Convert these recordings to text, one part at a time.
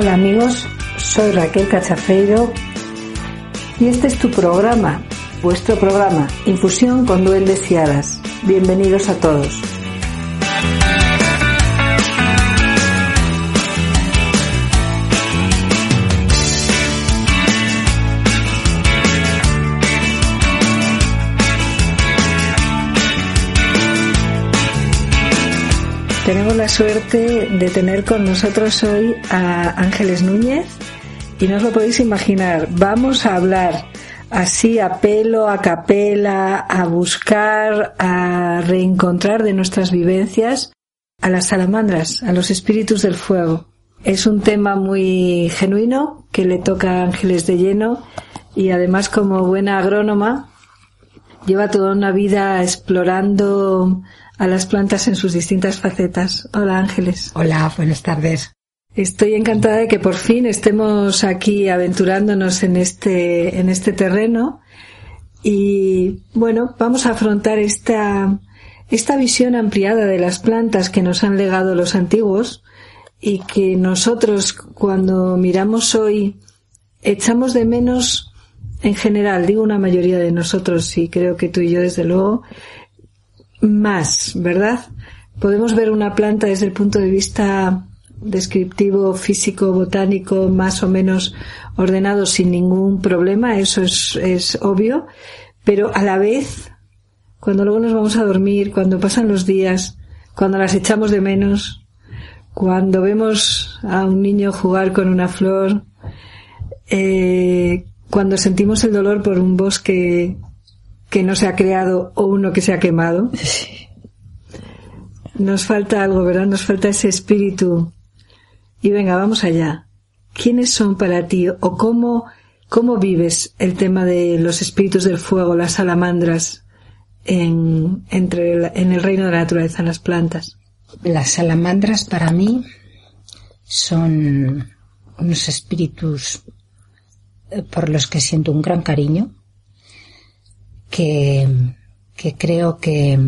Hola amigos, soy Raquel Cachafeiro y este es tu programa, vuestro programa, Infusión con Duendes y Hadas. Bienvenidos a todos. Tenemos la suerte de tener con nosotros hoy a Ángeles Núñez y no os lo podéis imaginar. Vamos a hablar así a pelo, a capela, a buscar, a reencontrar de nuestras vivencias a las salamandras, a los espíritus del fuego. Es un tema muy genuino que le toca a Ángeles de lleno y además como buena agrónoma lleva toda una vida explorando a las plantas en sus distintas facetas. Hola Ángeles. Hola, buenas tardes. Estoy encantada de que por fin estemos aquí aventurándonos en este, en este terreno y bueno, vamos a afrontar esta, esta visión ampliada de las plantas que nos han legado los antiguos y que nosotros cuando miramos hoy echamos de menos en general, digo una mayoría de nosotros y creo que tú y yo desde luego, más, ¿verdad? Podemos ver una planta desde el punto de vista descriptivo, físico, botánico, más o menos ordenado sin ningún problema, eso es, es obvio, pero a la vez, cuando luego nos vamos a dormir, cuando pasan los días, cuando las echamos de menos, cuando vemos a un niño jugar con una flor, eh, cuando sentimos el dolor por un bosque que no se ha creado o uno que se ha quemado. Nos falta algo, ¿verdad? Nos falta ese espíritu. Y venga, vamos allá. ¿Quiénes son para ti o cómo, cómo vives el tema de los espíritus del fuego, las salamandras en, entre en el reino de la naturaleza, en las plantas? Las salamandras para mí son unos espíritus eh, por los que siento un gran cariño que, que creo que,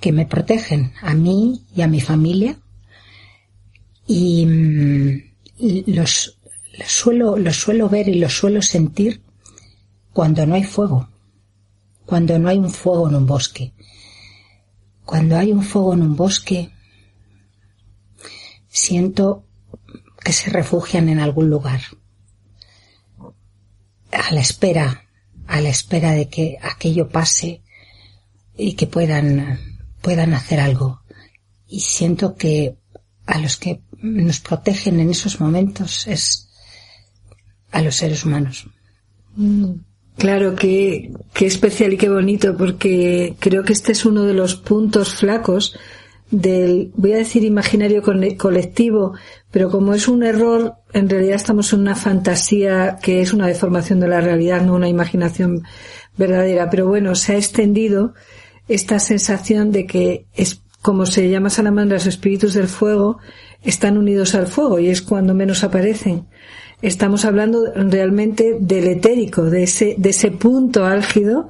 que me protegen a mí y a mi familia y, los, los, suelo, los suelo ver y los suelo sentir cuando no hay fuego, cuando no hay un fuego en un bosque. Cuando hay un fuego en un bosque, siento que se refugian en algún lugar, a la espera a la espera de que aquello pase y que puedan, puedan hacer algo. Y siento que a los que nos protegen en esos momentos es a los seres humanos. Mm, claro, que, qué especial y qué bonito, porque creo que este es uno de los puntos flacos del, voy a decir imaginario colectivo, pero como es un error, en realidad estamos en una fantasía que es una deformación de la realidad, no una imaginación verdadera. Pero bueno, se ha extendido esta sensación de que es, como se llama salamandra, los espíritus del fuego, están unidos al fuego y es cuando menos aparecen. Estamos hablando realmente del etérico, de ese, de ese punto álgido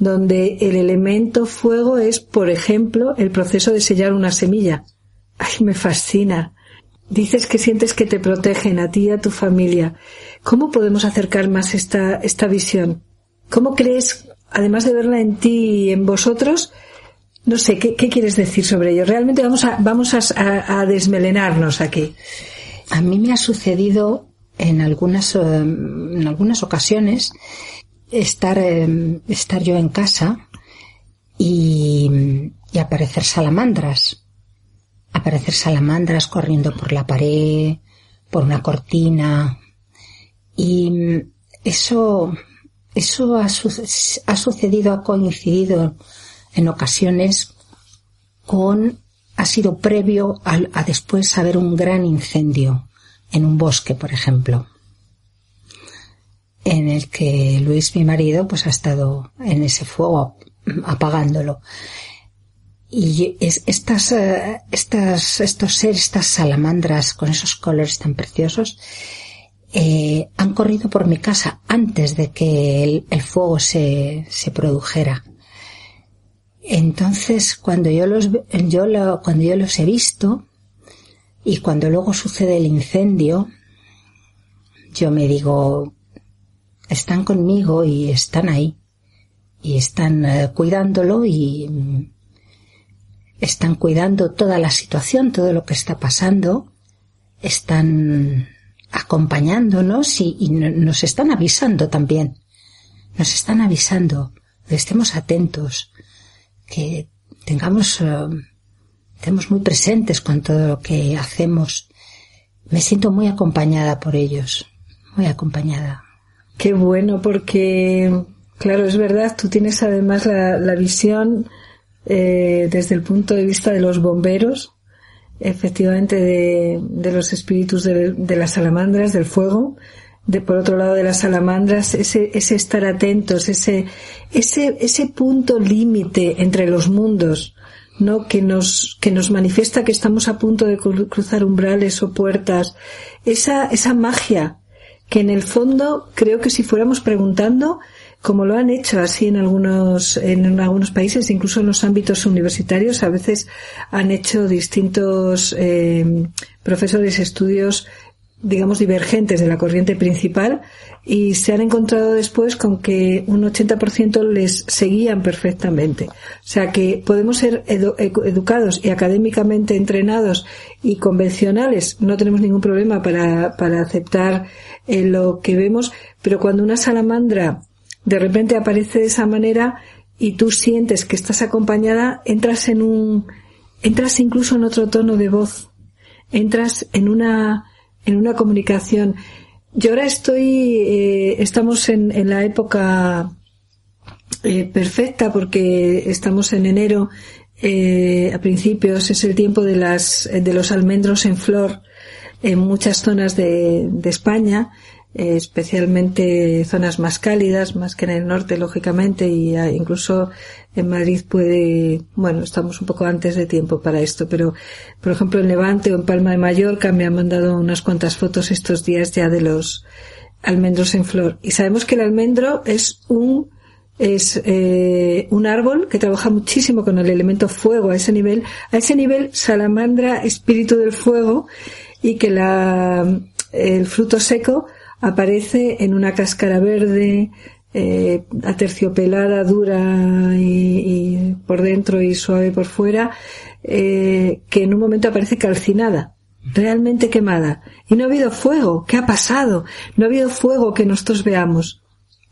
donde el elemento fuego es, por ejemplo, el proceso de sellar una semilla. Ay, me fascina. Dices que sientes que te protegen a ti y a tu familia. ¿Cómo podemos acercar más esta, esta visión? ¿Cómo crees, además de verla en ti y en vosotros, no sé, ¿qué, quieres decir sobre ello? Realmente vamos a, vamos a, desmelenarnos aquí. A mí me ha sucedido en algunas, eh, en algunas ocasiones estar, eh, estar yo en casa y, aparecer salamandras. Aparecer salamandras corriendo por la pared, por una cortina. Y eso, eso ha, sucedido, ha coincidido en ocasiones con, ha sido previo a después haber un gran incendio en un bosque, por ejemplo, en el que Luis, mi marido, pues ha estado en ese fuego apagándolo. Y es, estas, eh, estas, estos seres, estas salamandras con esos colores tan preciosos, eh, han corrido por mi casa antes de que el, fuego se, se produjera. Entonces, cuando yo los, yo cuando yo los he visto y cuando luego sucede el incendio, yo me digo, están conmigo y están ahí y están eh, cuidándolo y mm, están cuidando toda la situación, todo lo que está pasando, están acompañándonos y, nos están avisando también, nos están avisando, estemos atentos, que tengamos, eh, estemos muy presentes con todo lo que hacemos. Me siento muy acompañada por ellos, muy acompañada. Qué bueno, porque, claro, es verdad, tú tienes además la, visión eh, desde el punto de vista de los bomberos, efectivamente de, de los espíritus de, de, las salamandras, del fuego, de, por otro lado de las salamandras, ese, ese estar atentos, ese, ese, ese punto límite entre los mundos, ¿no? Que nos, que nos manifiesta que estamos a punto de cruzar umbrales o puertas, esa, esa magia, que en el fondo creo que si fuéramos preguntando, como lo han hecho así en algunos, en algunos países, incluso en los ámbitos universitarios, a veces han hecho distintos eh, profesores estudios digamos, divergentes de la corriente principal y se han encontrado después con que un 80% les seguían perfectamente. O sea que podemos ser educados y académicamente entrenados y convencionales, no tenemos ningún problema para, para aceptar eh, lo que vemos, pero cuando una salamandra de repente aparece de esa manera y tú sientes que estás acompañada, entras en un, entras incluso en otro tono de voz, entras en una, en una comunicación. Yo ahora estoy, eh, estamos en, en, la época eh, perfecta porque estamos en enero, eh, a principios es el tiempo de las, de los almendros en flor en muchas zonas de, de España eh, especialmente zonas más cálidas, más que en el norte, lógicamente, y incluso en Madrid puede, bueno, estamos un poco antes de tiempo para esto, pero por ejemplo en Levante o en Palma de Mallorca me han mandado unas cuantas fotos estos días ya de los almendros en flor. Y sabemos que el almendro es un es eh, un árbol que trabaja muchísimo con el elemento fuego a ese nivel, a ese nivel salamandra, espíritu del fuego, y que la, el fruto seco aparece en una cáscara verde, eh, aterciopelada, dura y, por dentro y suave por fuera, eh, que en un momento aparece calcinada, realmente quemada. Y no ha habido fuego. ¿Qué ha pasado? No ha habido fuego que nosotros veamos.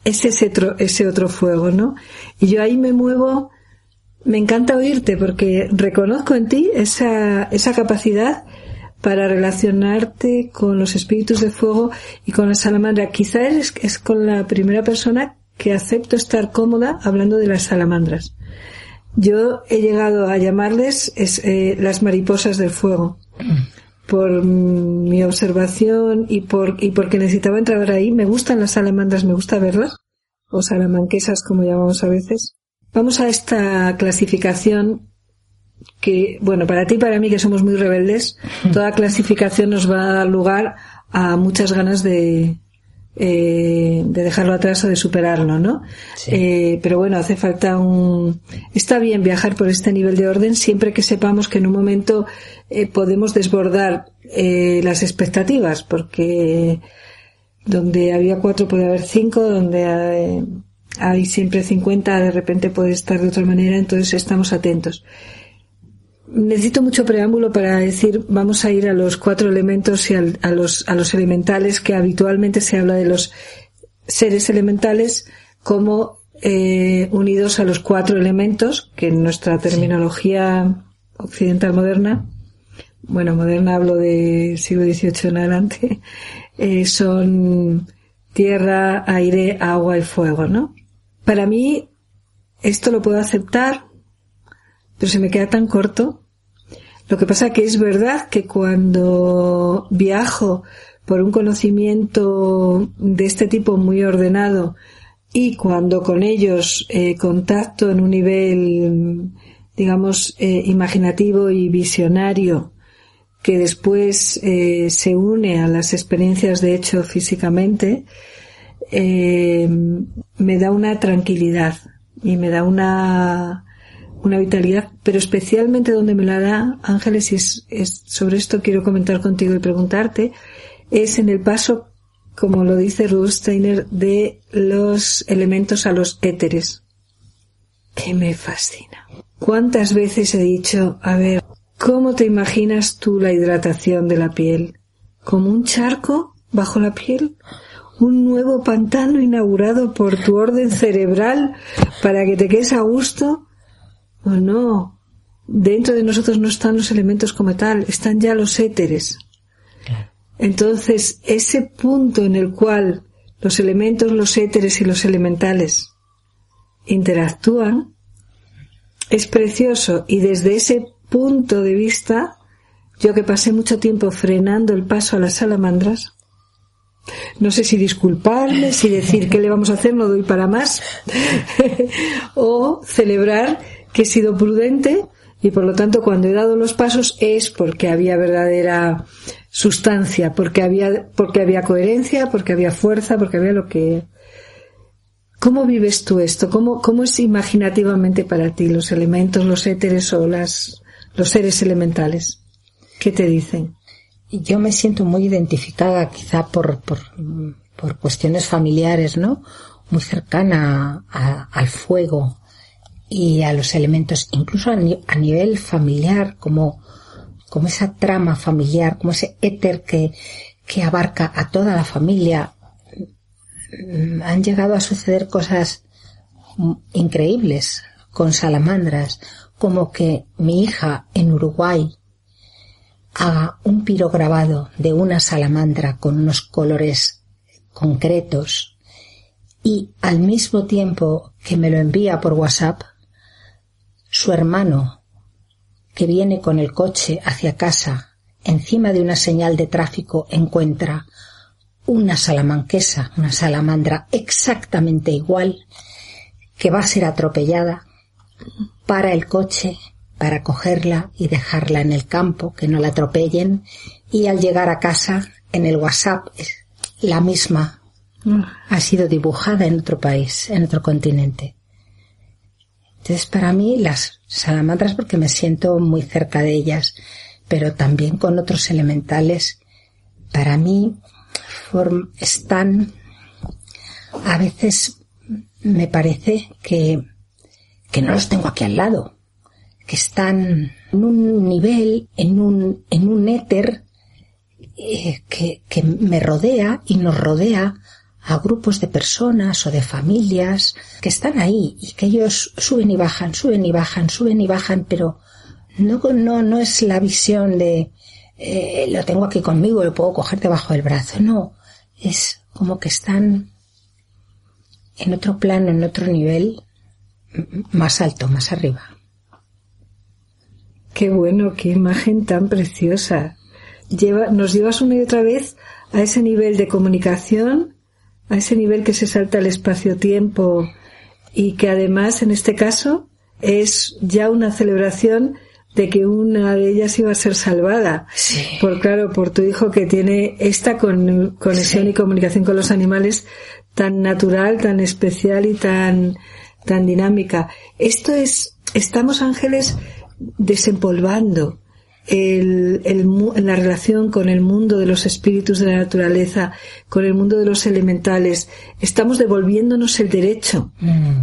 Es ese otro, ese otro fuego, ¿no? Y yo ahí me muevo, me encanta oírte porque reconozco en ti esa, esa capacidad para relacionarte con los espíritus de fuego y con la salamandra. Quizá es, es con la primera persona que acepto estar cómoda hablando de las salamandras. Yo he llegado a llamarles eh, las mariposas del fuego por mi observación y por y porque necesitaba entrar ahí. Me gustan las salamandras, me gusta verlas o salamanquesas como llamamos a veces. Vamos a esta clasificación que, bueno, para ti y para mí que somos muy rebeldes, toda clasificación nos va a dar lugar a muchas ganas de, eh, de dejarlo atrás o de superarlo, ¿no? Eh, pero bueno, hace falta un... Está bien viajar por este nivel de orden siempre que sepamos que en un momento eh, podemos desbordar eh, las expectativas, porque donde había cuatro puede haber cinco, donde hay siempre 50, de repente puede estar de otra manera, entonces estamos atentos. Necesito mucho preámbulo para decir, vamos a ir a los cuatro elementos y a, los, a los elementales, que habitualmente se habla de los seres elementales como eh, unidos a los cuatro elementos, que en nuestra terminología occidental moderna, bueno, moderna hablo de siglo XVIII en adelante, eh, son tierra, aire, agua y fuego, ¿no? Para mí, esto lo puedo aceptar, pero se me queda tan corto. Lo que pasa que es verdad que cuando viajo por un conocimiento de este tipo muy ordenado y cuando con ellos eh, contacto en un nivel, digamos, eh, imaginativo y visionario, que después eh, se une a las experiencias de hecho físicamente, me da una tranquilidad y me da una, una vitalidad, pero especialmente donde me la da, Ángeles, y es, es, sobre esto quiero comentar contigo y preguntarte, es en el paso, como lo dice Rudolf Steiner, de los elementos a los éteres, que me fascina. ¿Cuántas veces he dicho, a ver, ¿cómo te imaginas tú la hidratación de la piel? ¿Como un charco bajo la piel? un nuevo pantano inaugurado por tu orden cerebral para que te quedes a gusto? ¿O no? Dentro de nosotros no están los elementos como tal, están ya los éteres. Entonces, ese punto en el cual los elementos, los éteres y los elementales interactúan es precioso y desde ese punto de vista, yo que pasé mucho tiempo frenando el paso a las salamandras, no sé si disculparme, si decir qué le vamos a hacer, no doy para más, o celebrar que he sido prudente y por lo tanto cuando he dado los pasos es porque había verdadera sustancia, porque había, porque había coherencia, porque había fuerza, porque había lo que... ¿Cómo vives tú esto? ¿Cómo, cómo es imaginativamente para ti los elementos, los éteres o las, los seres elementales? ¿Qué te dicen? yo me siento muy identificada quizá por, por, por cuestiones familiares, ¿no? Muy cercana al fuego y a los elementos, incluso a, nivel familiar, como, como esa trama familiar, como ese éter que, que abarca a toda la familia. Han llegado a suceder cosas increíbles con salamandras, como que mi hija en Uruguay haga un pirograbado de una salamandra con unos colores concretos y al mismo tiempo que me lo envía por WhatsApp, su hermano, que viene con el coche hacia casa, encima de una señal de tráfico encuentra una salamanquesa, una salamandra exactamente igual, que va a ser atropellada, para el coche para cogerla y dejarla en el campo, que no la atropellen, y al llegar a casa, en el WhatsApp, la misma ha sido dibujada en otro país, en otro continente. Entonces, para mí, las salamandras, porque me siento muy cerca de ellas, pero también con otros elementales, para mí están, a veces me parece que, que no los tengo aquí al lado, que están en un nivel, en un, en un éter eh, que, que me rodea y nos rodea a grupos de personas o de familias que están ahí y que ellos suben y bajan, suben y bajan, suben y bajan, pero no, no, no es la visión de eh, lo tengo aquí conmigo, lo puedo coger debajo del brazo, no, es como que están en otro plano, en otro nivel más alto, más arriba. Qué bueno, qué imagen tan preciosa. Lleva, nos llevas una y otra vez a ese nivel de comunicación, a ese nivel que se salta el espacio-tiempo y que además en este caso es ya una celebración de que una de ellas iba a ser salvada. Por claro, por tu hijo que tiene esta conexión y comunicación con los animales tan natural, tan especial y tan, tan dinámica. Esto es, estamos ángeles desempolvando el, el, la relación con el mundo de los espíritus de la naturaleza, con el mundo de los elementales, estamos devolviéndonos el derecho mm,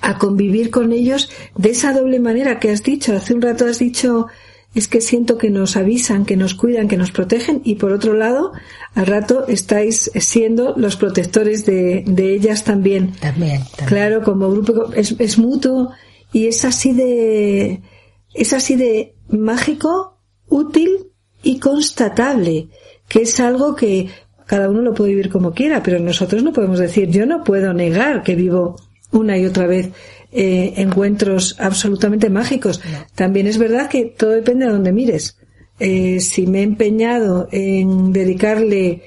a convivir con ellos de esa doble manera que has dicho. Hace un rato has dicho, es que siento que nos avisan, que nos cuidan, que nos protegen y por otro lado, al rato estáis siendo los protectores de, de ellas también. También, Claro, como grupo es, es mutuo y es así de, es así de mágico, útil y constatable, que es algo que cada uno lo puede vivir como quiera, pero nosotros no podemos decir, yo no puedo negar que vivo una y otra vez eh, encuentros absolutamente mágicos. También es verdad que todo depende de donde mires. Eh, si me he empeñado en dedicarle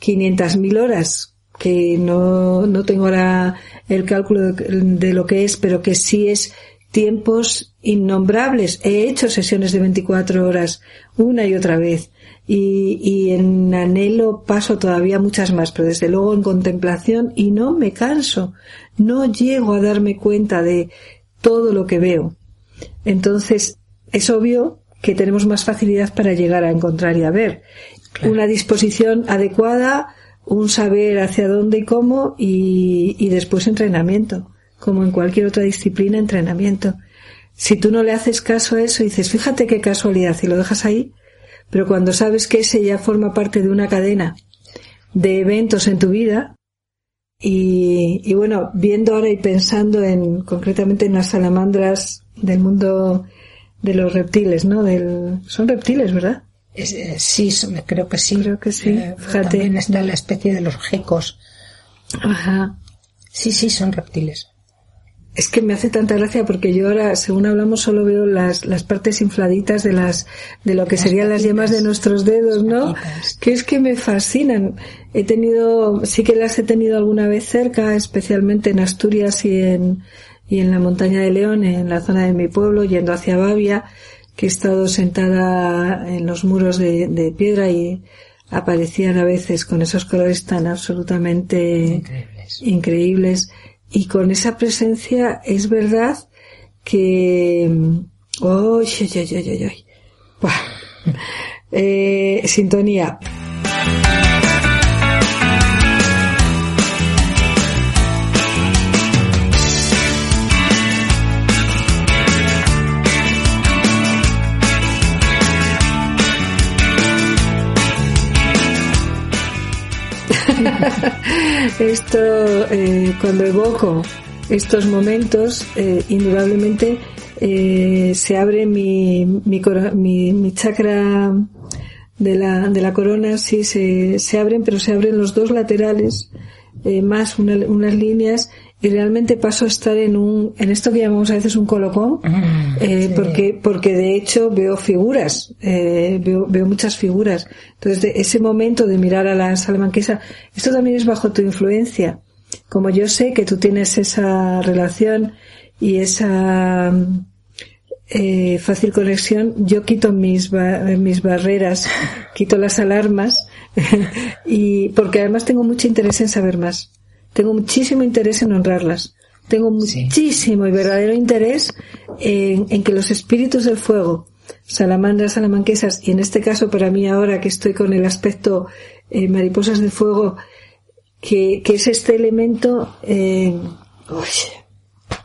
500.000 horas, que no, no tengo ahora el cálculo de, de lo que es, pero que sí es tiempos innombrables. He hecho sesiones de 24 horas una y otra vez y, y, en anhelo paso todavía muchas más, pero desde luego en contemplación y no me canso. No llego a darme cuenta de todo lo que veo. Entonces, es obvio que tenemos más facilidad para llegar a encontrar y a ver. Una disposición adecuada, un saber hacia dónde y cómo y, y después entrenamiento como en cualquier otra disciplina, entrenamiento. Si tú no le haces caso a eso, dices, fíjate qué casualidad, y lo dejas ahí, pero cuando sabes que ese ya forma parte de una cadena de eventos en tu vida, y, y bueno, viendo ahora y pensando en, concretamente en las salamandras del mundo de los reptiles, ¿no? Del, son reptiles, ¿verdad? Eh, sí, creo que sí. Creo que sí. Eh, Fíjate. También está la especie de los gecos. Ajá. Sí, sí, son reptiles. Es que me hace tanta gracia porque yo ahora, según hablamos, solo veo las, las partes infladitas de las, de lo que las serían patitas, las yemas de nuestros dedos, ¿no? Patitas. Que es que me fascinan. He tenido, sí que las he tenido alguna vez cerca, especialmente en Asturias y en, y en la montaña de León, en la zona de mi pueblo, yendo hacia Bavia, que he estado sentada en los muros de, de piedra y aparecían a veces con esos colores tan absolutamente increíbles. increíbles y con esa presencia es verdad que oh. Eh, sintonía Esto, eh, cuando evoco estos momentos, eh, indudablemente eh, se abre mi, mi, mi, chakra de la, de la corona, sí, se, se abren, pero se abren los dos laterales, eh, más una, unas líneas y realmente paso a estar en un en esto que llamamos a veces un colocón Mm, eh, sí. porque porque de hecho veo figuras eh, veo, veo muchas figuras. Entonces de ese momento de mirar a la salamanquesa esto también es bajo tu influencia. Como yo sé que tú tienes esa relación y esa eh, fácil conexión yo quito mis ba mis barreras quito las alarmas y porque además tengo mucho interés en saber más tengo muchísimo interés en honrarlas. Tengo muchísimo sí. y verdadero interés en, en, que los espíritus del fuego, salamandras, salamanquesas, y en este caso para mí ahora que estoy con el aspecto eh, mariposas de fuego, que, que es este elemento, eh, uy,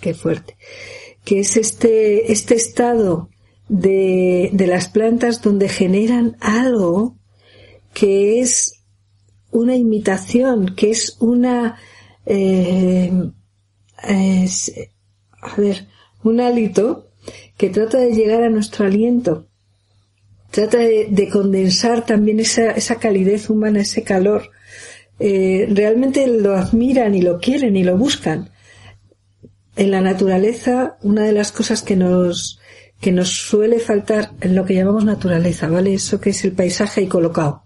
qué fuerte, que es este, este estado de, de las plantas donde generan algo que es una imitación, que es una, eh, es, a ver, un hálito que trata de llegar a nuestro aliento, trata de, de condensar también esa, esa, calidez humana, ese calor. Eh, realmente lo admiran y lo quieren y lo buscan. En la naturaleza, una de las cosas que nos, que nos suele faltar en lo que llamamos naturaleza, ¿vale? Eso que es el paisaje y colocado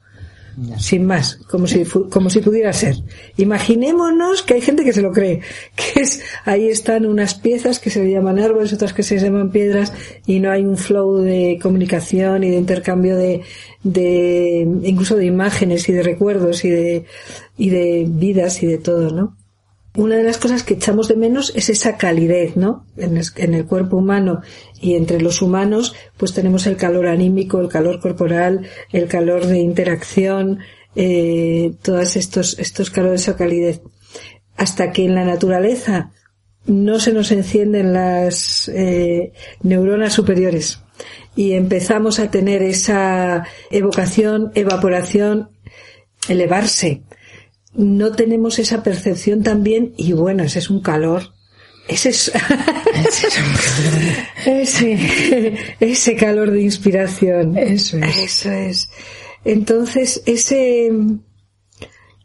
sin más, como si, como si pudiera ser. Imaginémonos que hay gente que se lo cree, que es, ahí están unas piezas que se llaman árboles, otras que se llaman piedras, y no hay un flow de comunicación y de intercambio de, de, incluso de imágenes y de recuerdos y de, y de vidas y de todo, ¿no? Una de las cosas que echamos de menos es esa calidez, ¿no? En el, cuerpo humano y entre los humanos, pues tenemos el calor anímico, el calor corporal, el calor de interacción, eh, todos estos, estos calores o calidez. Hasta que en la naturaleza no se nos encienden las eh, neuronas superiores y empezamos a tener esa evocación, evaporación, elevarse no tenemos esa percepción también y bueno, ese es un calor. Ese es, ese, ese calor de inspiración. Eso es. Eso es. Entonces, ese,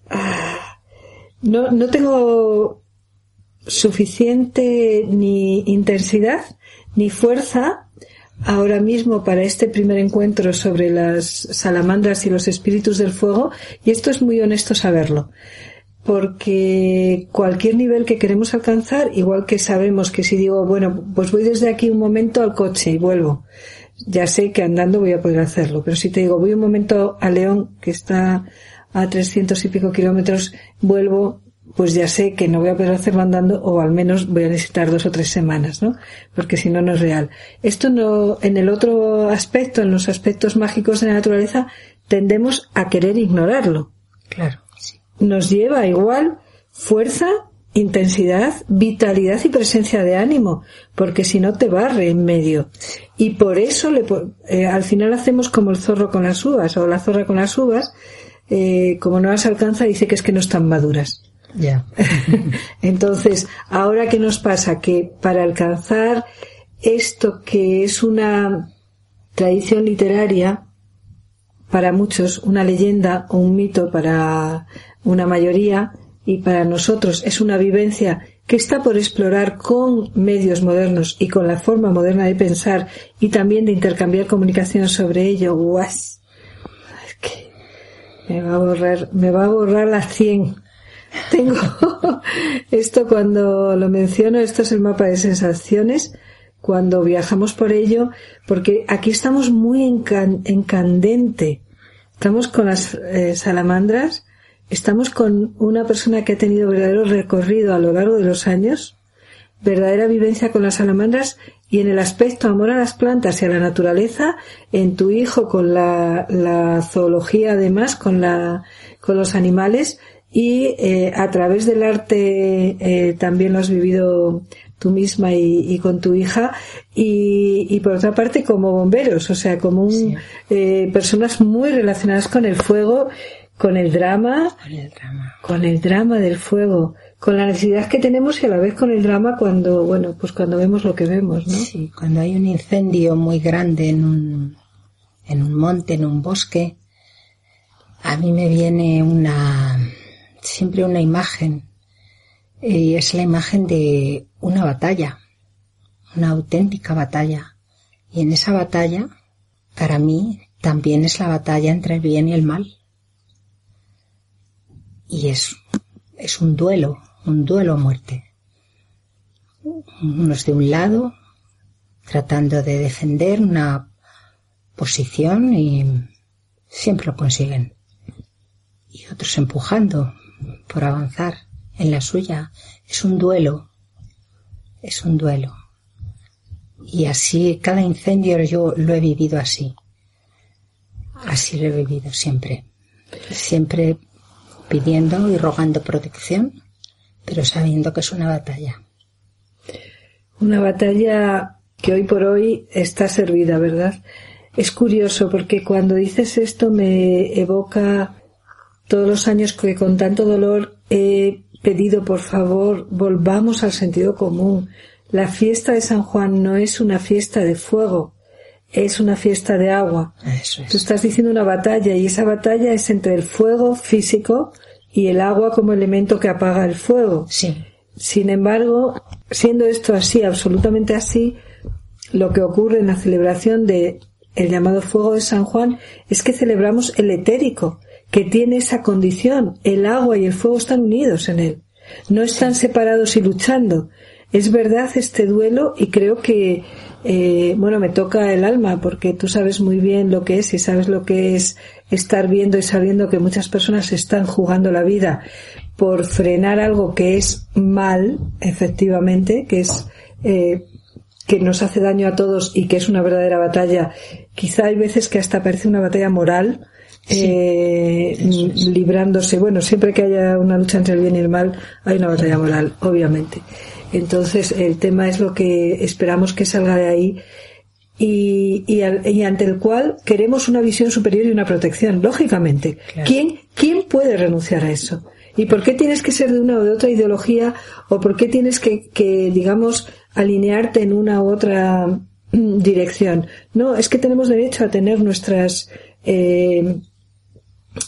ah, no, no tengo suficiente ni intensidad ni fuerza ahora mismo para este primer encuentro sobre las salamandras y los espíritus del fuego y esto es muy honesto saberlo porque cualquier nivel que queremos alcanzar, igual que sabemos que si digo, bueno, pues voy desde aquí un momento al coche y vuelvo, ya sé que andando voy a poder hacerlo, pero si te digo, voy un momento a León, que está a 300 y pico kilómetros, vuelvo, pues ya sé que no voy a poder hacerlo andando o al menos voy a necesitar dos o tres semanas, ¿no? Porque si no, no es real. Esto no, en el otro aspecto, en los aspectos mágicos de la naturaleza, tendemos a querer ignorarlo. Claro. Nos lleva igual fuerza, intensidad, vitalidad y presencia de ánimo, porque si no te barre en medio. Y por eso le, eh, al final hacemos como el zorro con las uvas o la zorra con las uvas, eh, como no las alcanza dice que es que no están maduras. Ya. Entonces, ahora qué nos pasa que para alcanzar esto que es una tradición literaria para muchos, una leyenda o un mito para una mayoría y para nosotros es una vivencia que está por explorar con medios modernos y con la forma moderna de pensar y también de intercambiar comunicación sobre ello. ¡Guas! Es que me va a borrar, me va a borrar la 100 tengo esto cuando lo menciono, esto es el mapa de sensaciones, cuando viajamos por ello, porque aquí estamos muy en, candente. Estamos con las eh, salamandras, estamos con una persona que ha tenido verdadero recorrido a lo largo de los años, verdadera vivencia con las salamandras y en el aspecto amor a las plantas y a la naturaleza, en tu hijo con la, la zoología además, con la, con los animales, y eh, a través del arte eh, también lo has vivido tú misma y, con tu hija. Y, y, por otra parte como bomberos, o sea, como un, eh, personas muy relacionadas con el fuego, con el drama, con el drama, con el drama del fuego, con la necesidad que tenemos y a la vez con el drama cuando, bueno, pues cuando vemos lo que vemos, ¿no? Sí, cuando hay un incendio muy grande en un, en un monte, en un bosque, a mí me viene una, siempre una imagen y es la imagen de una batalla, una auténtica batalla. Y en esa batalla, para mí, también es la batalla entre el bien y el mal. Y es, es un duelo, un duelo a muerte. Unos de un lado, tratando de defender una posición y siempre lo consiguen. Y otros empujando por avanzar en la suya. Es un duelo, es un duelo. Y así cada incendio yo lo he vivido así. Así lo he vivido siempre. Siempre pidiendo y rogando protección, pero sabiendo que es una batalla. Una batalla que hoy por hoy está servida, ¿verdad? Es curioso porque cuando dices esto me evoca todos los años que con tanto dolor he pedido, por favor, volvamos al sentido común. La fiesta de San Juan no es una fiesta de fuego, es una fiesta de agua. Tú estás diciendo una batalla y esa batalla es entre el fuego físico y el agua como elemento que apaga el fuego. Sí. Sin embargo, siendo esto así, absolutamente así, lo que ocurre en la celebración de el llamado fuego de San Juan es que celebramos el etérico, que tiene esa condición. El agua y el fuego están unidos en él. No están separados y luchando. Es verdad este duelo y creo que, eh, bueno, me toca el alma porque tú sabes muy bien lo que es y sabes lo que es estar viendo y sabiendo que muchas personas están jugando la vida por frenar algo que es mal, efectivamente, que es eh, que nos hace daño a todos y que es una verdadera batalla. Quizá hay veces que hasta parece una batalla moral, eh, librándose. Bueno, siempre que haya una lucha entre el bien y el mal, hay una batalla moral, obviamente. Entonces, el tema es lo que esperamos que salga de ahí y, y, ante el cual queremos una visión superior y una protección, lógicamente. ¿Quién, ¿Quién puede renunciar a eso? ¿Y por qué tienes que ser de una o de otra ideología? ¿O por qué tienes que, que digamos, alinearte en una u otra mm, dirección? No, es que tenemos derecho a tener nuestras eh,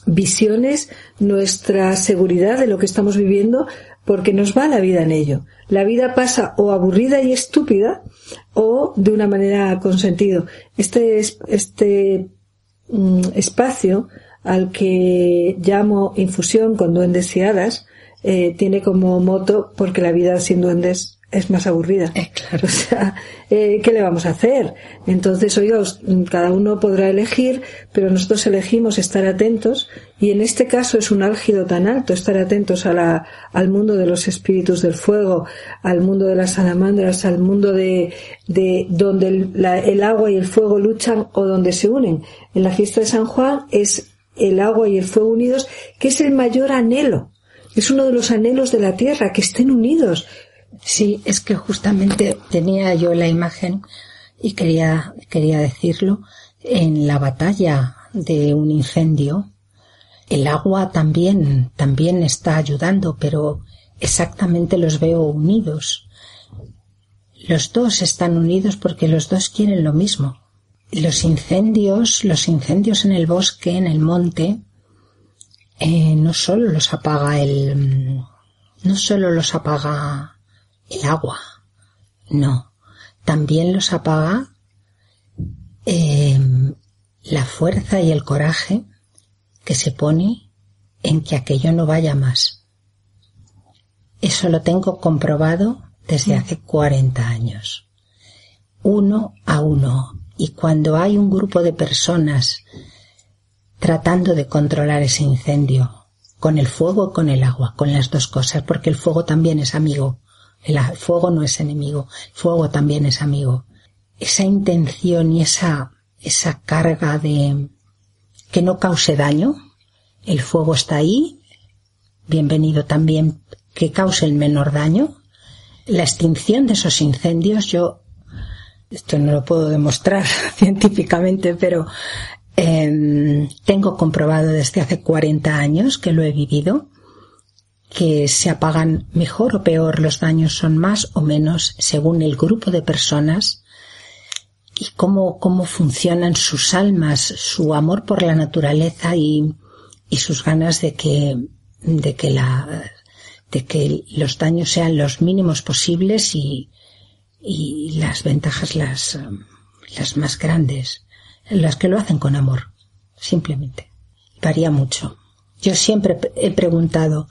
visiones, nuestra seguridad de lo que estamos viviendo, porque nos va la vida en ello. La vida pasa o aburrida y estúpida o de una manera con sentido. Este, este mm, espacio al que llamo infusión con duendes y eh, tiene como moto porque la vida sin duendes es más aburrida. Eh, claro. O sea, eh, ¿qué le vamos a hacer? Entonces, oiga, cada uno podrá elegir, pero nosotros elegimos estar atentos y en este caso es un álgido tan alto estar atentos a la, al mundo de los espíritus del fuego, al mundo de las salamandras, al mundo de, de donde el, el agua y el fuego luchan o donde se unen. En la fiesta de San Juan es el agua y el fuego unidos, que es el mayor anhelo. Es uno de los anhelos de la tierra, que estén unidos, Sí, es que justamente tenía yo la imagen y quería, quería decirlo, en la batalla de un incendio, el agua también, también está ayudando, pero exactamente los veo unidos. Los dos están unidos porque los dos quieren lo mismo. Los incendios, los incendios en el bosque, en el monte, eh, no solo los apaga el, no solo los apaga el agua. No, también los apaga eh, la fuerza y el coraje que se pone en que aquello no vaya más. Eso lo tengo comprobado desde hace 40 años. Uno a uno. Y cuando hay un grupo de personas tratando de controlar ese incendio, con el fuego, con el agua, con las dos cosas, porque el fuego también es amigo el fuego no es enemigo, el fuego también es amigo. Esa intención y esa, esa carga de que no cause daño, el fuego está ahí, bienvenido también que cause el menor daño. La extinción de esos incendios, yo, esto no lo puedo demostrar científicamente, pero em, tengo comprobado desde hace 40 años que lo he vivido, que se apagan mejor o peor, los daños son más o menos según el grupo de personas y cómo, cómo funcionan sus almas, su amor por la naturaleza y, y sus ganas de que, de que la, de que los daños sean los mínimos posibles y, y las ventajas las, las más grandes, las que lo hacen con amor, simplemente. Varía mucho. Yo siempre he preguntado,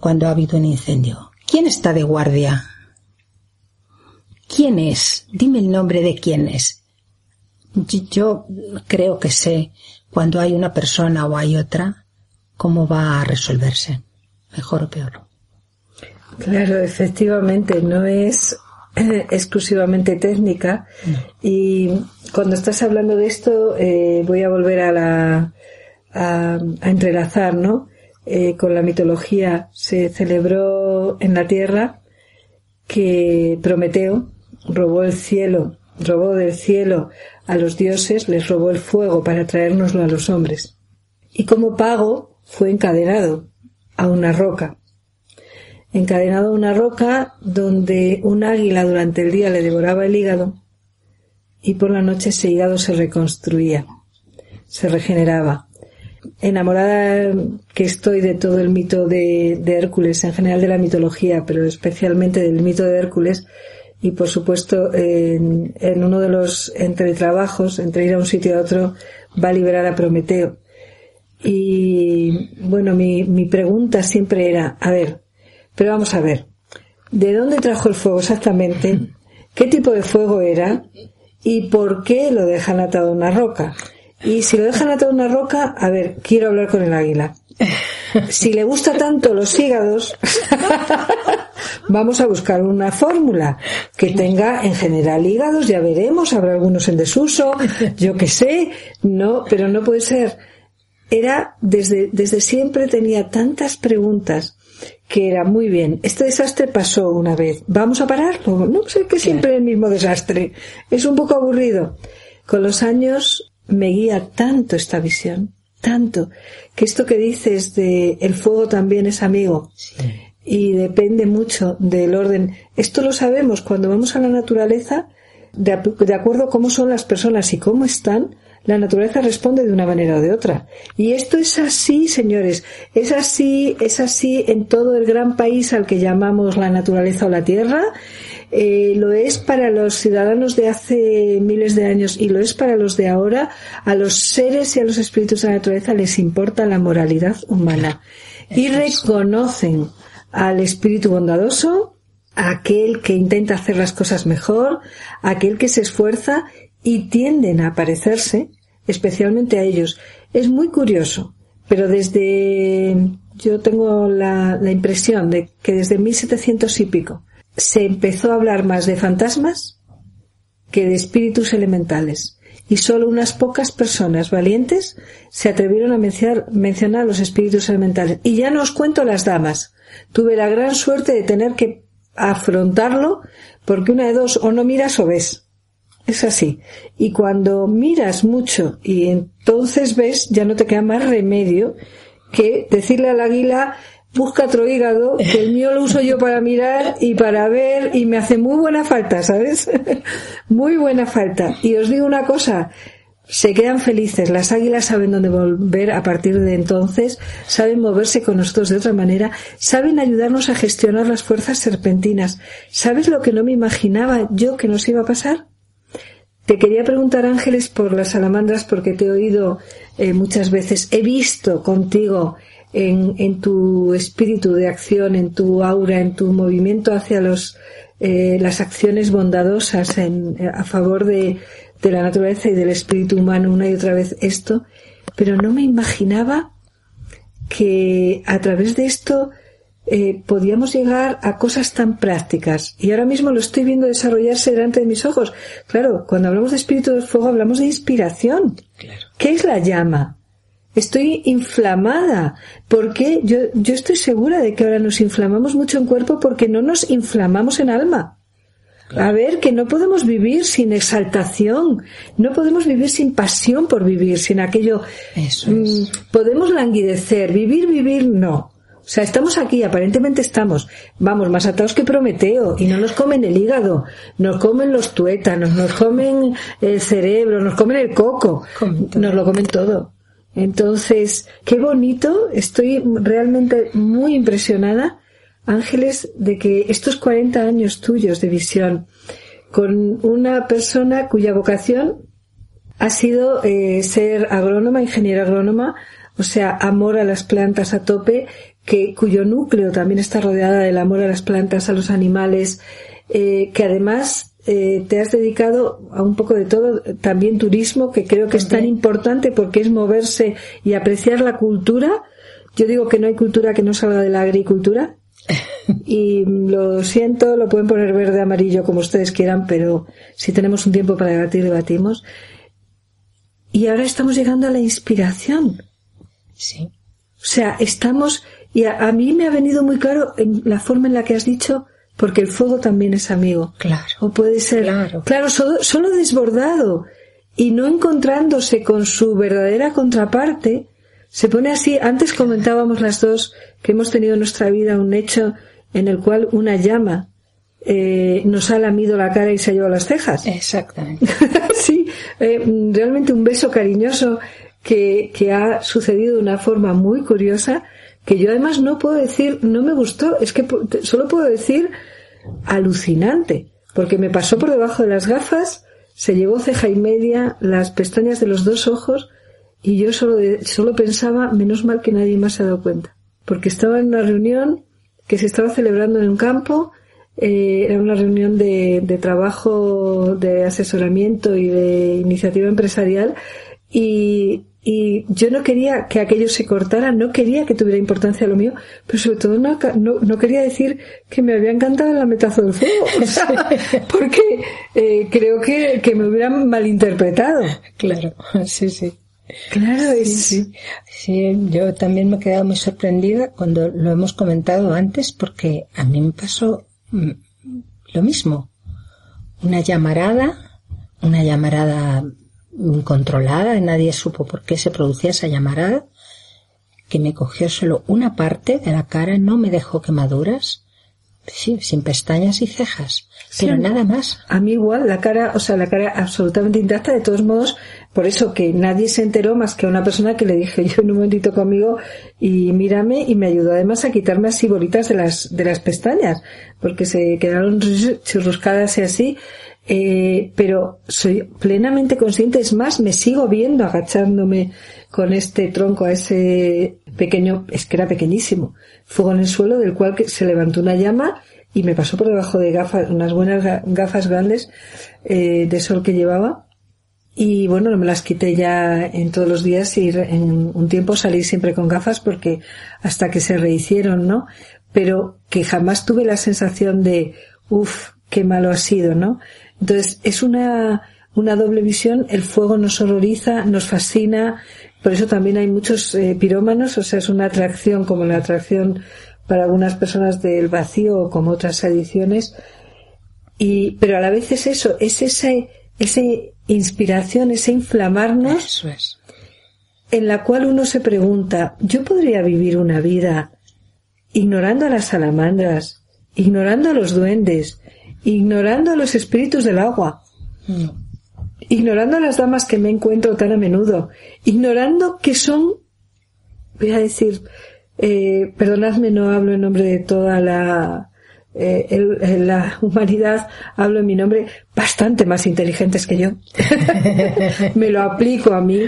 cuando ha habido un incendio. ¿Quién está de guardia? ¿Quién es? Dime el nombre de quién es. Yo creo que sé cuando hay una persona o hay otra cómo va a resolverse, mejor o peor. Claro, efectivamente, no es exclusivamente técnica. Y cuando estás hablando de esto, eh, voy a volver a la a, a entrelazar, ¿no? Eh, con la mitología se celebró en la tierra que Prometeo robó el cielo, robó del cielo a los dioses, les robó el fuego para traérnoslo a los hombres. Y como pago fue encadenado a una roca. Encadenado a una roca donde un águila durante el día le devoraba el hígado y por la noche ese hígado se reconstruía, se regeneraba enamorada que estoy de todo el mito de, Hércules, en general de la mitología, pero especialmente del mito de Hércules. Y por supuesto, en, uno de los entretrabajos, entre ir a un sitio a otro, va a liberar a Prometeo. Y bueno, mi, mi pregunta siempre era, a ver, pero vamos a ver, ¿de dónde trajo el fuego exactamente? ¿Qué tipo de fuego era? ¿Y por qué lo dejan atado a una roca? Y si lo dejan atado a una roca, a ver, quiero hablar con el águila. si le gusta tanto los hígados, vamos a buscar una fórmula que tenga en general hígados, ya veremos, habrá algunos en desuso, yo qué sé, no, pero no puede ser. Era desde, desde siempre tenía tantas preguntas que era muy bien. Este desastre pasó una vez. ¿Vamos a pararlo? No sé que siempre el mismo desastre. Es un poco aburrido. Con los años me guía tanto esta visión, tanto, que esto que dices de el fuego también es amigo. Y depende mucho del orden. Esto lo sabemos cuando vamos a la naturaleza, de, de acuerdo a cómo son las personas y cómo están, la naturaleza responde de una manera o de otra. Y esto es así, señores, es así, es así en todo el gran país al que llamamos la naturaleza o la tierra. Eh, lo es para los ciudadanos de hace miles de años y lo es para los de ahora. A los seres y a los espíritus de la naturaleza les importa la moralidad humana y reconocen al espíritu bondadoso, aquel que intenta hacer las cosas mejor, aquel que se esfuerza y tienden a parecerse especialmente a ellos. Es muy curioso, pero desde yo tengo la, la impresión de que desde 1700 y pico se empezó a hablar más de fantasmas que de espíritus elementales y solo unas pocas personas valientes se atrevieron a mencionar, mencionar, los espíritus elementales. Y ya no os cuento las damas. Tuve la gran suerte de tener que afrontarlo porque una de dos o no miras o ves. Es así. Y cuando miras mucho y entonces ves, ya no te queda más remedio que decirle al águila, busca otro hígado, que el mío lo uso yo para mirar y para ver y me hace muy buena falta, ¿sabes? muy buena falta. Y os digo una cosa, se quedan felices. Las águilas saben dónde volver a partir de entonces, saben moverse con nosotros de otra manera, saben ayudarnos a gestionar las fuerzas serpentinas. ¿Sabes lo que no me imaginaba yo que nos iba a pasar? Te quería preguntar, Ángeles, por las salamandras, porque te he oído eh, muchas veces. He visto contigo en, en, tu espíritu de acción, en tu aura, en tu movimiento hacia los, eh, las acciones bondadosas en, a favor de, de la naturaleza y del espíritu humano una y otra vez esto, pero no me imaginaba que a través de esto eh, podíamos llegar a cosas tan prácticas. Y ahora mismo lo estoy viendo desarrollarse delante de mis ojos. Claro, cuando hablamos de espíritu del fuego hablamos de inspiración. ¿Qué es la llama? Estoy inflamada. porque Yo, yo estoy segura de que ahora nos inflamamos mucho en cuerpo porque no nos inflamamos en alma. A ver, que no podemos vivir sin exaltación, no podemos vivir sin pasión por vivir, sin aquello. Eso mm, podemos languidecer, vivir, vivir, no. O sea, estamos aquí, aparentemente estamos, vamos, más atados que Prometeo, y no nos comen el hígado, nos comen los tuétanos, nos comen el cerebro, nos comen el coco, nos lo comen todo. Entonces, qué bonito, estoy realmente muy impresionada, Ángeles, de que estos 40 años tuyos de visión, con una persona cuya vocación ha sido eh, ser agrónoma, ingeniera agrónoma, o sea, amor a las plantas a tope, que, cuyo núcleo también está rodeada del amor a las plantas, a los animales, eh, que además eh, te has dedicado a un poco de todo, también turismo, que creo que es tan importante porque es moverse y apreciar la cultura. Yo digo que no hay cultura que no salga de la agricultura. Y lo siento, lo pueden poner verde, amarillo, como ustedes quieran, pero si tenemos un tiempo para debatir, debatimos. Y ahora estamos llegando a la inspiración. Sí. O sea, estamos y a, mí me ha venido muy claro en la forma en la que has dicho, porque el fuego también es amigo. Claro. O puede ser, claro, claro solo, solo desbordado y no encontrándose con su verdadera contraparte, se pone así. Antes comentábamos las dos que hemos tenido en nuestra vida un hecho en el cual una llama eh, nos ha lamido la cara y se ha llevado las cejas. Exactamente. sí, eh, realmente un beso cariñoso que, que ha sucedido de una forma muy curiosa que yo además no puedo decir no me gustó, es que solo puedo decir alucinante, porque me pasó por debajo de las gafas, se llevó ceja y media, las pestañas de los dos ojos, y yo solo, solo pensaba, menos mal que nadie más se ha dado cuenta, porque estaba en una reunión que se estaba celebrando en un campo, eh, era una reunión de, de trabajo, de asesoramiento y de iniciativa empresarial, y, y yo no quería que aquello se cortara, no quería que tuviera importancia lo mío, pero sobre todo no, no, quería decir que me había encantado el lametazo del fuego, porque eh, creo que, que me hubieran malinterpretado. Claro, sí, sí. Claro, sí, sí. yo también me he quedado muy sorprendida cuando lo hemos comentado antes porque a mí me pasó mm, lo mismo. Una llamarada, una llamarada incontrolada, nadie supo por qué se producía esa llamarada, que me cogió solo una parte de la cara, no me dejó quemaduras, Sí, sin pestañas y cejas, pero nada más. A mí igual, la cara, o sea, la cara absolutamente intacta, de todos modos, por eso que nadie se enteró más que una persona que le dije yo en un momentito conmigo y mírame y me ayudó además a quitarme así bolitas de las, de las pestañas, porque se quedaron churruscadas y así, eh, pero soy plenamente consciente, es más, me sigo viendo agachándome con este tronco a ese pequeño, es que era pequeñísimo, fuego en el suelo del cual se levantó una llama y me pasó por debajo de gafas, unas buenas gafas grandes eh, de sol que llevaba. Y bueno, me las quité ya en todos los días y en un tiempo salí siempre con gafas porque hasta que se rehicieron, ¿no? Pero que jamás tuve la sensación de, uff, qué malo ha sido, ¿no? Entonces es una, una doble visión, el fuego nos horroriza, nos fascina, por eso también hay muchos eh, pirómanos, o sea, es una atracción como la atracción para algunas personas del vacío o como otras adiciones. Y, pero a la vez es eso, es esa, esa inspiración, ese inflamarnos. En la cual uno se pregunta, ¿yo podría vivir una vida ignorando a las salamandras, ignorando a los duendes, ignorando a los espíritus del agua? ignorando a las damas que me encuentro tan a menudo, ignorando que son, voy a decir, eh, perdonadme, no hablo en nombre de toda la, eh, la humanidad, hablo en mi nombre, bastante más inteligentes que yo. me lo aplico a mí.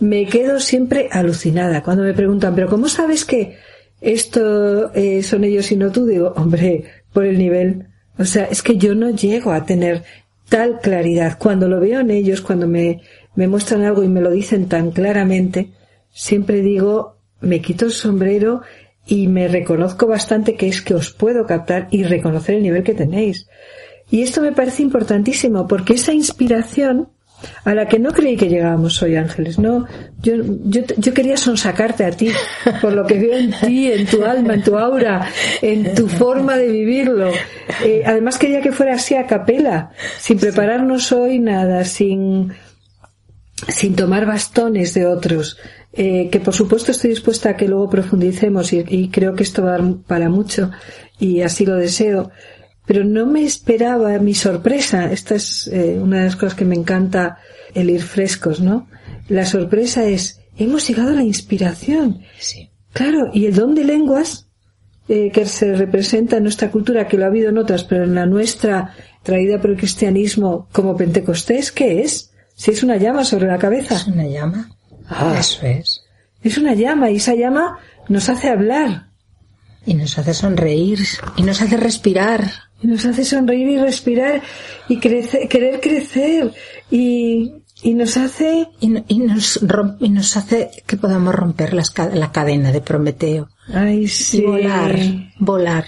Me quedo siempre alucinada cuando me preguntan, pero ¿cómo sabes que esto eh, son ellos y no tú? Digo, hombre, por el nivel. O sea, es que yo no llego a tener tal claridad. Cuando lo veo en ellos, cuando me, me muestran algo y me lo dicen tan claramente, siempre digo, me quito el sombrero y me reconozco bastante que es que os puedo captar y reconocer el nivel que tenéis. Y esto me parece importantísimo porque esa inspiración a la que no creí que llegábamos hoy, Ángeles. No, yo, yo, yo quería sonsacarte a ti por lo que veo en ti, en tu alma, en tu aura, en tu forma de vivirlo. Eh, además quería que fuera así a capela, sin prepararnos hoy nada, sin, sin tomar bastones de otros. Eh, que por supuesto estoy dispuesta a que luego profundicemos y, y creo que esto va para mucho y así lo deseo pero no me esperaba mi sorpresa. Esta es eh, una de las cosas que me encanta el ir frescos, ¿no? La sorpresa es, hemos llegado a la inspiración. Sí. Claro, y el don de lenguas, eh, que se representa en nuestra cultura, que lo ha habido en otras, pero en la nuestra, traída por el cristianismo como Pentecostés, ¿qué es? Si es una llama sobre la cabeza. Es una llama. Ah, eso es. Es una llama, y esa llama nos hace hablar. Y nos hace sonreír, y nos hace respirar y nos hace sonreír y respirar y querer crecer y, y nos hace y, nos y nos hace que podamos romper la cadena de Prometeo. Ay, sí. y volar volar.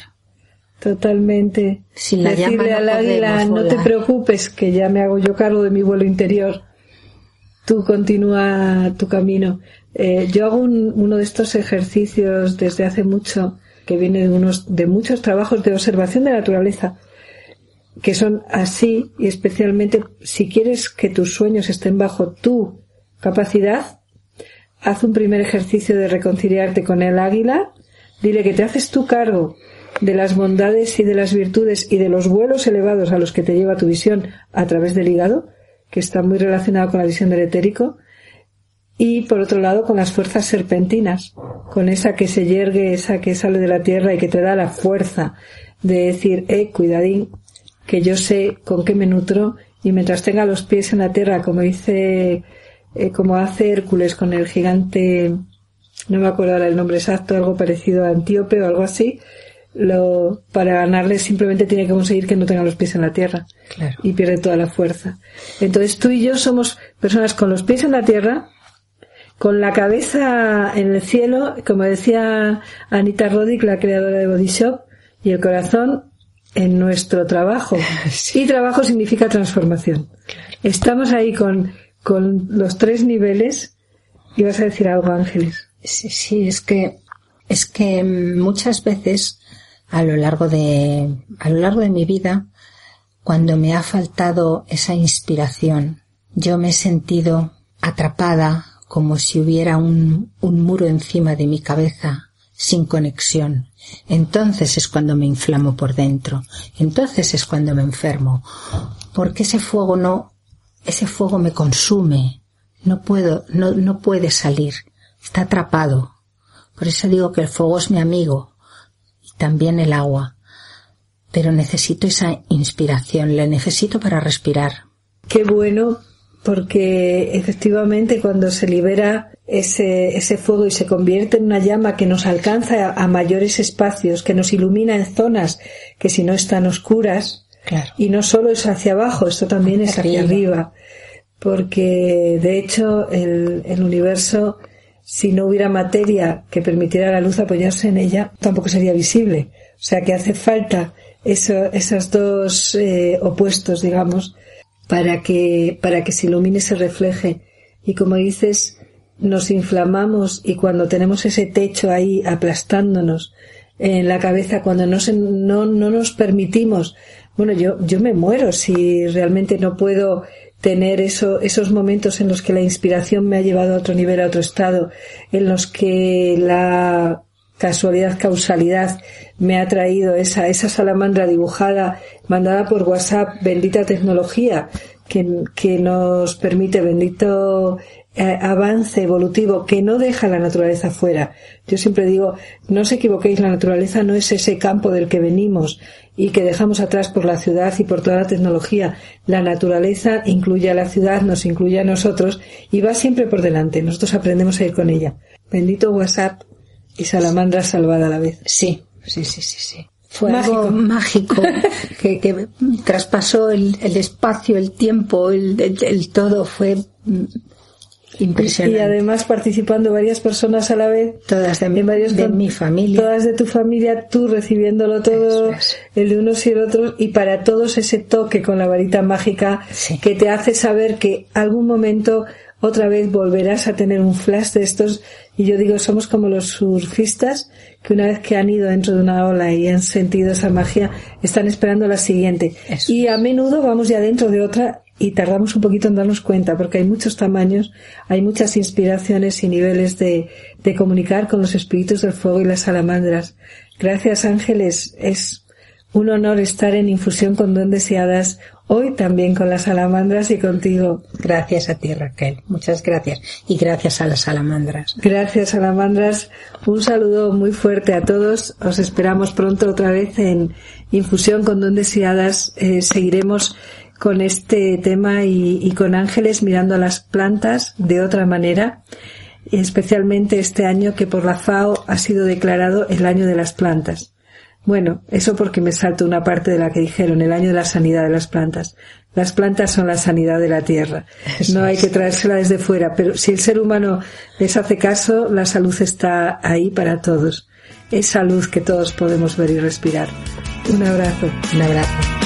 Totalmente. Sin la decirle al águila no te preocupes que ya me hago yo cargo de mi vuelo interior. Tú continúa tu camino. Eh, yo hago uno de estos ejercicios desde hace mucho que viene de, unos, de muchos trabajos de observación de naturaleza, que son así, y especialmente si quieres que tus sueños estén bajo tu capacidad, haz un primer ejercicio de reconciliarte con el águila, dile que te haces tu cargo de las bondades y de las virtudes y de los vuelos elevados a los que te lleva tu visión a través del hígado, que está muy relacionado con la visión del etérico, y por otro lado con las fuerzas serpentinas, con esa que se yergue, esa que sale de la tierra y que te da la fuerza de decir, eh, cuidadín, que yo sé con qué me nutro y mientras tenga los pies en la tierra, como dice, eh, como hace Hércules con el gigante, no me acuerdo ahora el nombre exacto, algo parecido a Antíope o algo así, lo, para ganarle simplemente tiene que conseguir que no tenga los pies en la tierra y pierde toda la fuerza. Entonces tú y yo somos personas con los pies en la tierra, con la cabeza en el cielo, como decía Anita Roddick, la creadora de Body Shop, y el corazón en nuestro trabajo. Y trabajo significa transformación. Estamos ahí con, con los tres niveles. Y vas a decir algo, Ángeles. Sí, sí, es que, es que muchas veces a lo largo de, a lo largo de mi vida, cuando me ha faltado esa inspiración, yo me he sentido atrapada como si hubiera un, un muro encima de mi cabeza sin conexión. Entonces es cuando me inflamo por dentro. Entonces es cuando me enfermo. Porque ese fuego no, ese fuego me consume. No puedo, no, no puede salir. Está atrapado. Por eso digo que el fuego es mi amigo. Y también el agua. Pero necesito esa inspiración. La necesito para respirar. Qué bueno porque efectivamente cuando se libera ese, ese fuego y se convierte en una llama que nos alcanza a, mayores espacios, que nos ilumina en zonas que si no están oscuras, y no solo es hacia abajo, esto también es hacia arriba, porque de hecho el, el universo, si no hubiera materia que permitiera a la luz apoyarse en ella, tampoco sería visible. O sea que hace falta eso, esos dos eh, opuestos, digamos, para que, para que se ilumine, se refleje. Y como dices, nos inflamamos y cuando tenemos ese techo ahí aplastándonos en la cabeza, cuando no, no, no nos permitimos, bueno, yo, yo me muero si realmente no puedo tener eso, esos momentos en los que la inspiración me ha llevado a otro nivel, a otro estado, en los que la casualidad, causalidad me ha traído esa, esa salamandra dibujada, mandada por WhatsApp, bendita tecnología que, que nos permite, bendito eh, avance evolutivo que no deja la naturaleza fuera. Yo siempre digo, no os equivoquéis, la naturaleza no es ese campo del que venimos y que dejamos atrás por la ciudad y por toda la tecnología. La naturaleza incluye a la ciudad, nos incluye a nosotros y va siempre por delante. Nosotros aprendemos a ir con ella. Bendito WhatsApp y salamandra salvada a la vez. Sí, sí, sí, sí, sí. Fue mágico. algo mágico que, que traspasó el, el, espacio, el tiempo, el, el, todo. Fue impresionante. Y además participando varias personas a la vez. Todas de, mi, de mi familia. Todas de tu familia, tú recibiéndolo todo, el de unos y el otro, y para todos ese toque con la varita mágica que te hace saber que algún momento otra vez volverás a tener un flash de estos y yo digo, somos como los surfistas que una vez que han ido dentro de una ola y han sentido esa magia, están esperando la siguiente. y a menudo vamos ya dentro de otra y tardamos un poquito en darnos cuenta porque hay muchos tamaños, hay muchas inspiraciones y niveles de, de comunicar con los espíritus del fuego y las salamandras. Gracias Ángeles, es un honor estar en infusión con don deseadas hoy también con las salamandras y contigo. Gracias a ti, Raquel. Muchas gracias. Y gracias a las salamandras. Gracias, salamandras. Un saludo muy fuerte a todos. Os esperamos pronto otra vez en Infusión con Don Deseadas. Eh, seguiremos con este tema y, y con ángeles mirando a las plantas de otra manera especialmente este año que por la FAO ha sido declarado el año de las plantas. Bueno, eso porque me salto una parte de la que dijeron, el año de la sanidad de las plantas. Las plantas son la sanidad de la tierra. no hay que traérsela desde fuera, pero si el ser humano les hace caso, la salud está ahí para todos. Es salud que todos podemos ver y respirar. Un abrazo. Un abrazo.